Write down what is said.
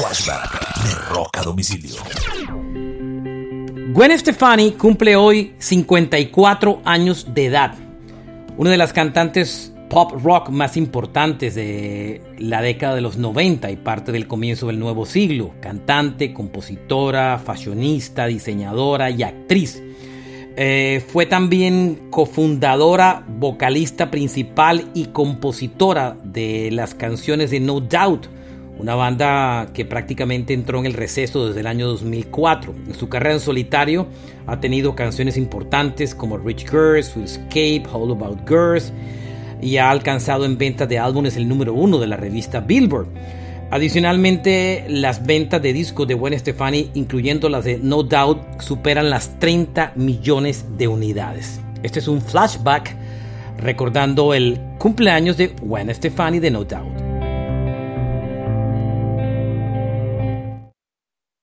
Flashback Rock a Domicilio. Gwen Stefani cumple hoy 54 años de edad. Una de las cantantes pop rock más importantes de la década de los 90 y parte del comienzo del nuevo siglo. Cantante, compositora, fashionista, diseñadora y actriz. Eh, fue también cofundadora, vocalista principal y compositora de las canciones de No Doubt, una banda que prácticamente entró en el receso desde el año 2004. En su carrera en solitario ha tenido canciones importantes como Rich Girls, Will Escape, All About Girls y ha alcanzado en ventas de álbumes el número uno de la revista Billboard. Adicionalmente, las ventas de discos de Gwen Stefani, incluyendo las de No Doubt, superan las 30 millones de unidades. Este es un flashback recordando el cumpleaños de Gwen Stefani de No Doubt.